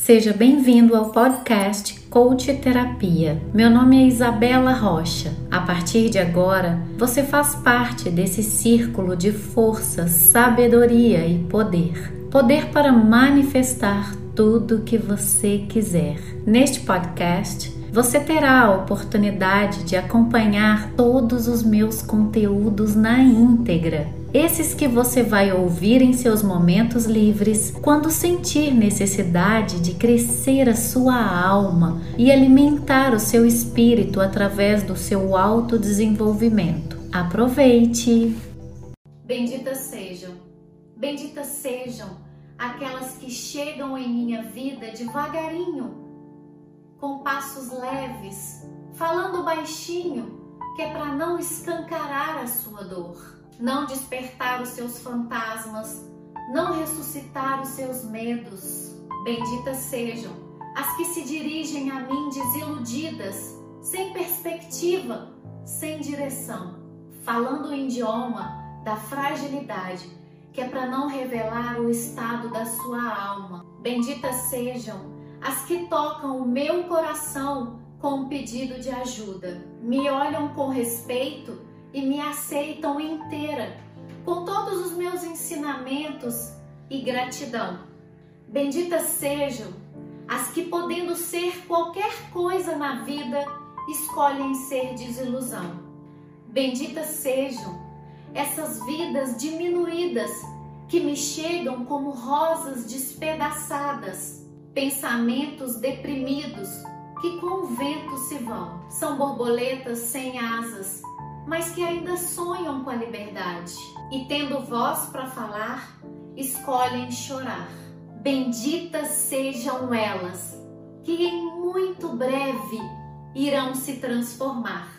Seja bem-vindo ao podcast Coach Terapia. Meu nome é Isabela Rocha. A partir de agora, você faz parte desse círculo de força, sabedoria e poder. Poder para manifestar tudo que você quiser. Neste podcast, você terá a oportunidade de acompanhar todos os meus conteúdos na íntegra. Esses que você vai ouvir em seus momentos livres, quando sentir necessidade de crescer a sua alma e alimentar o seu espírito através do seu autodesenvolvimento. Aproveite! Benditas sejam, benditas sejam aquelas que chegam em minha vida devagarinho com passos leves, falando baixinho, que é para não escancarar a sua dor, não despertar os seus fantasmas, não ressuscitar os seus medos. Benditas sejam as que se dirigem a mim desiludidas, sem perspectiva, sem direção, falando o idioma da fragilidade, que é para não revelar o estado da sua alma. Benditas sejam as que tocam o meu coração com um pedido de ajuda, me olham com respeito e me aceitam inteira, com todos os meus ensinamentos e gratidão. Benditas sejam as que, podendo ser qualquer coisa na vida, escolhem ser desilusão. Benditas sejam essas vidas diminuídas que me chegam como rosas despedaçadas pensamentos deprimidos que com o vento se vão. São borboletas sem asas, mas que ainda sonham com a liberdade. E tendo voz para falar, escolhem chorar. Benditas sejam elas, que em muito breve irão se transformar.